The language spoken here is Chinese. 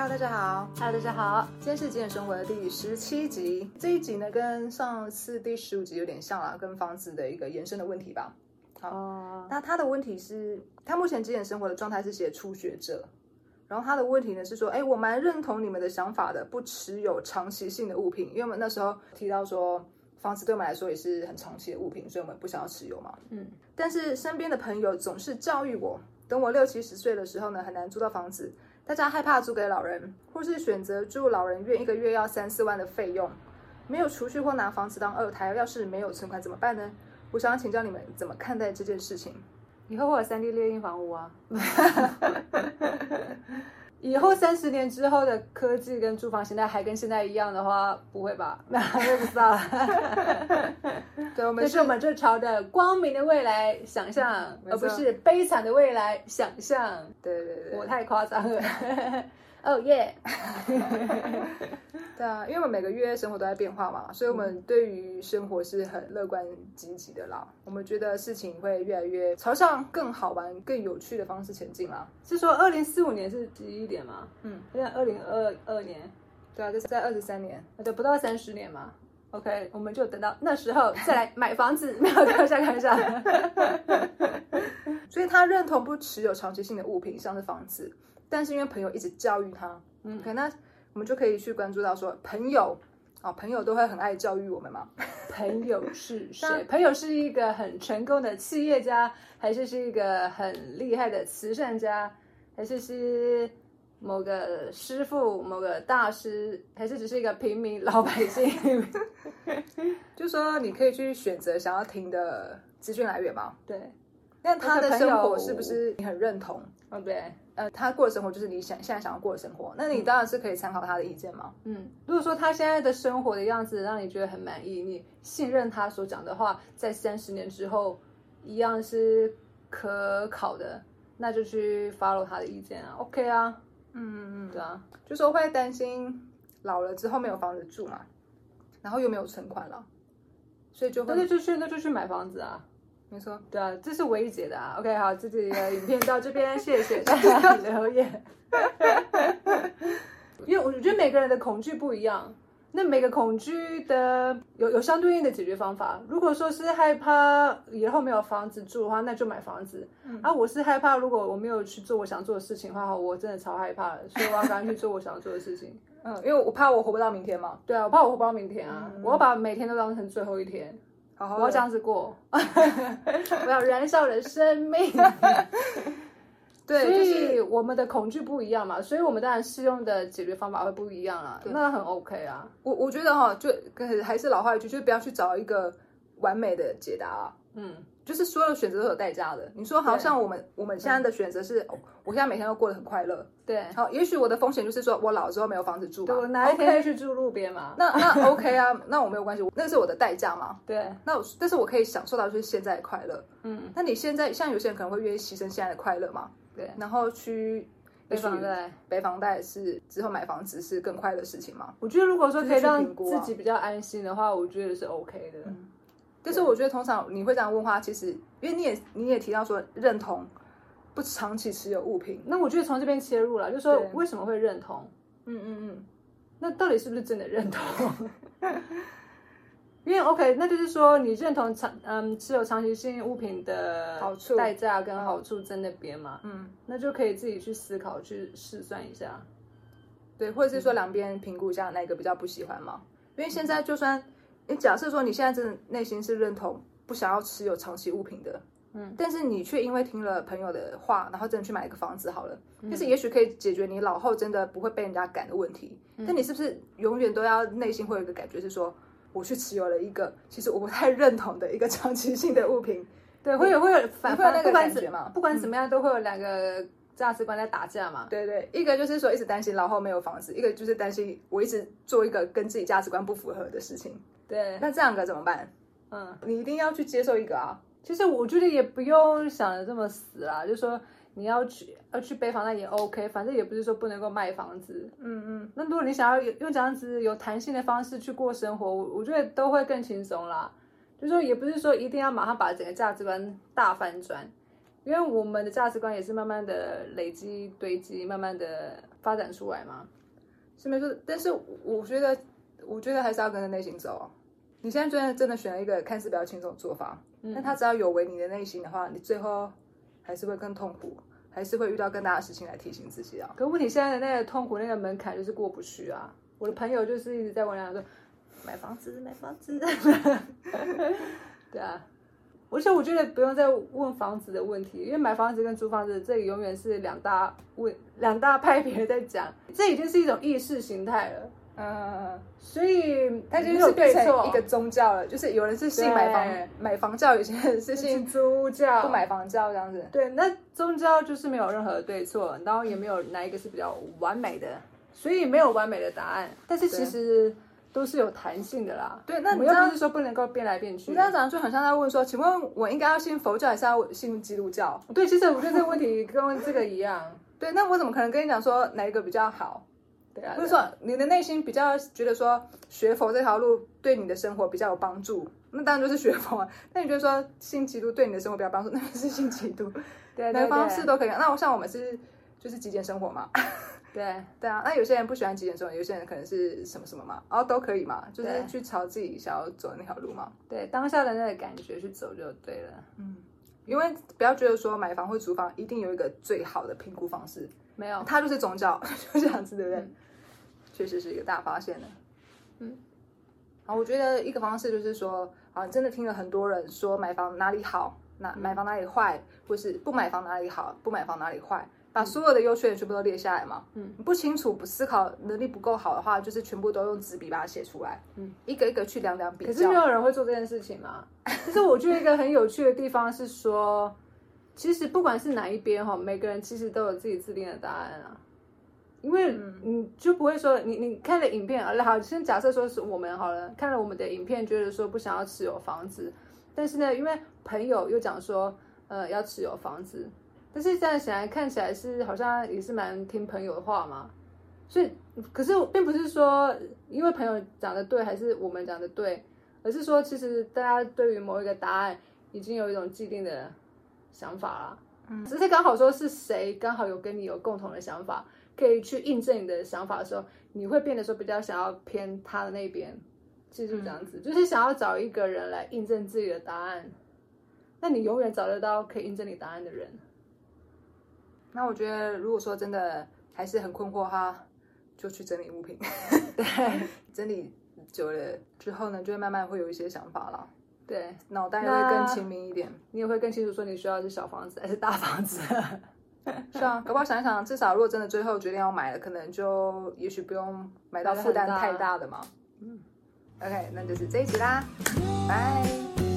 Hello，大家好。Hello，大家好。今天是极简生活的第十七集。这一集呢，跟上次第十五集有点像啦，跟房子的一个延伸的问题吧。好，哦，那他的问题是，他目前极简生活的状态是写初学者，然后他的问题呢是说，哎，我蛮认同你们的想法的，不持有长期性的物品，因为我们那时候提到说，房子对我们来说也是很长期的物品，所以我们不想要持有嘛。嗯，但是身边的朋友总是教育我，等我六七十岁的时候呢，很难租到房子。大家害怕租给老人，或是选择住老人院，一个月要三四万的费用，没有储蓄或拿房子当二胎，要是没有存款怎么办呢？我想要请教你们怎么看待这件事情。以后会有三 D 猎鹰房屋啊。以后三十年之后的科技跟住房现在还跟现在一样的话，不会吧？那我不知道了。对，我们这是我们这朝的光明的未来想象，而不是悲惨的未来想象。对对对，我太夸张了。哦耶！对啊，因为我们每个月生活都在变化嘛，所以我们对于生活是很乐观积极的啦。我们觉得事情会越来越朝向更好玩、更有趣的方式前进啦。是说二零四五年是第一点吗？嗯，现在二零二二年，对啊，这是在二十三年。那就不到三十年嘛。OK，我们就等到那时候再来买房子，没有开玩笑，开玩笑。所以他认同不持有长期性的物品，像是房子，但是因为朋友一直教育他，嗯，可那我们就可以去关注到说，朋友啊、朋友都会很爱教育我们嘛。朋友是 谁？朋友是一个很成功的企业家，还是是一个很厉害的慈善家，还是是某个师傅、某个大师，还是只是一个平民老百姓？就说你可以去选择想要听的资讯来源嘛。对，那他的生活是不是你很认同？嗯对，呃，他过的生活就是你想现在想要过的生活，那你当然是可以参考他的意见嘛。嗯，如果说他现在的生活的样子让你觉得很满意，你信任他所讲的话，在三十年之后一样是可考的，那就去 follow 他的意见啊，OK 啊，嗯嗯嗯对啊，就说会担心老了之后没有房子住嘛，然后又没有存款了，所以就会那就去那就去买房子啊，没错。对啊，这是唯一解的啊。OK，好，这集的 影片到这边，谢谢大家留言。因为我觉得每个人的恐惧不一样，那每个恐惧的有有相对应的解决方法。如果说是害怕以后没有房子住的话，那就买房子。啊，我是害怕如果我没有去做我想做的事情的话，我真的超害怕的，所以我要赶紧去做我想做的事情。嗯，因为我怕我活不到明天嘛，对啊，我怕我活不到明天啊，我要把每天都当成最后一天。好好我要这样子过，我要燃烧我的生命。对，所就是以我们的恐惧不一样嘛，所以我们当然适用的解决方法会不一样啊，那很 OK 啊。我我觉得哈，就跟还是老话一句，就是不要去找一个完美的解答啊。嗯，就是所有选择都有代价的。你说好像我们我们现在的选择是，哦我现在每天都过得很快乐。对，好，也许我的风险就是说我老了之后没有房子住嘛。我哪一天去住路边嘛？那那 OK 啊，那我没有关系，那是我的代价嘛。对，那我但是我可以享受到就是现在的快乐。嗯，那你现在像有些人可能会愿意牺牲现在的快乐嘛，对，然后去北房贷。北房贷是之后买房子是更快的事情嘛。我觉得如果说可以让自己比较安心的话，我觉得是 OK 的。但是我觉得通常你会这样问话，其实因为你也你也提到说认同不长期持有物品，那我觉得从这边切入了，就是说为什么会认同？嗯嗯嗯，那到底是不是真的认同？因为 OK，那就是说你认同长嗯持有长期性物品的好处代价跟好处在那边嘛，嗯，那就可以自己去思考去试算一下。对，或者是说两边评估一下哪个比较不喜欢嘛。因为现在就算你假设说你现在真的内心是认同不想要持有长期物品的，嗯，但是你却因为听了朋友的话，然后真的去买一个房子好了，但是也许可以解决你老后真的不会被人家赶的问题。但你是不是永远都要内心会有一个感觉是说，我去持有了一个其实我不太认同的一个长期性的物品？对，会有会有反会有那个感觉嘛不管怎么样，都会有两个价值观在打架嘛。对对，一个就是说一直担心老后没有房子，一个就是担心我一直做一个跟自己价值观不符合的事情。对，那这两个怎么办？嗯，你一定要去接受一个啊。其实我觉得也不用想的这么死啦，就说你要去要去背房贷也 OK，反正也不是说不能够卖房子。嗯嗯，那如果你想要有用这样子有弹性的方式去过生活，我我觉得都会更轻松啦。就说也不是说一定要马上把整个价值观大翻转，因为我们的价值观也是慢慢的累积堆积，慢慢的发展出来嘛？是没错，但是我觉得，我觉得还是要跟着内心走。你现在真的真的选了一个看似比较轻松的做法，但他只要有违你的内心的话，你最后还是会更痛苦，还是会遇到更大的事情来提醒自己啊。可问题现在的那个痛苦那个门槛就是过不去啊！我的朋友就是一直在问我说，买房子，买房子。对啊，而且我觉得不用再问房子的问题，因为买房子跟租房子，这里永远是两大问两大派别在讲，这已经是一种意识形态了。嗯，所以它就是变成一个宗教了，就是有人是信买房买房教，有些人是信 租教，不买房教这样子。对，那宗教就是没有任何的对错，然后也没有哪一个是比较完美的，所以没有完美的答案。但是其实。都是有弹性的啦。对，那你又不是说不能够变来变去。你这样讲就很像在问说，请问我应该要信佛教还是要信基督教？对，其实我觉得这个问题跟这个一样。对，那我怎么可能跟你讲说哪一个比较好？对啊，就是说你的内心比较觉得说学佛这条路对你的生活比较有帮助，那当然就是学佛。啊那你觉得说信基督对你的生活比较帮助，那是信基督。对，哪个方式都可以。那我像我们是就是极简生活嘛。对 对啊，那有些人不喜欢极简生活，有些人可能是什么什么嘛，然后都可以嘛，就是去朝自己想要走的那条路嘛。对，当下的那个感觉去走就对了。嗯，因为不要觉得说买房或租房一定有一个最好的评估方式，没有，它就是宗教，就这样子，对不对？确实是一个大发现呢。嗯，好，我觉得一个方式就是说，啊，真的听了很多人说买房哪里好，哪买房哪里坏，或是不买房哪里好，不买房哪里坏。把所有的优缺点全部都列下来嘛？嗯，不清楚、不思考能力不够好的话，就是全部都用纸笔把它写出来。嗯，一个一个去量量比较。可是没有人会做这件事情嘛？其实我觉得一个很有趣的地方是说，其实不管是哪一边哈，每个人其实都有自己制定的答案啊。因为你就不会说，你你看了影片啊，好，先假设说是我们好了，看了我们的影片，觉得说不想要持有房子，但是呢，因为朋友又讲说，呃，要持有房子。但是这样想来看起来是好像也是蛮听朋友的话嘛，所以可是并不是说因为朋友讲的对还是我们讲的对，而是说其实大家对于某一个答案已经有一种既定的想法了，嗯，只是刚好说是谁刚好有跟你有共同的想法，可以去印证你的想法的时候，你会变得说比较想要偏他的那边，其实就这样子，就是想要找一个人来印证自己的答案，那你永远找得到可以印证你答案的人。那我觉得，如果说真的还是很困惑哈，就去整理物品。对，整理久了之后呢，就会慢慢会有一些想法了。对，脑袋会更清明一点，你也会更清楚说你需要是小房子还是大房子。是啊，搞不好想一想，至少如果真的最后决定要买了，可能就也许不用买到负担太大的嘛。嗯，OK，那就是这一集啦，拜。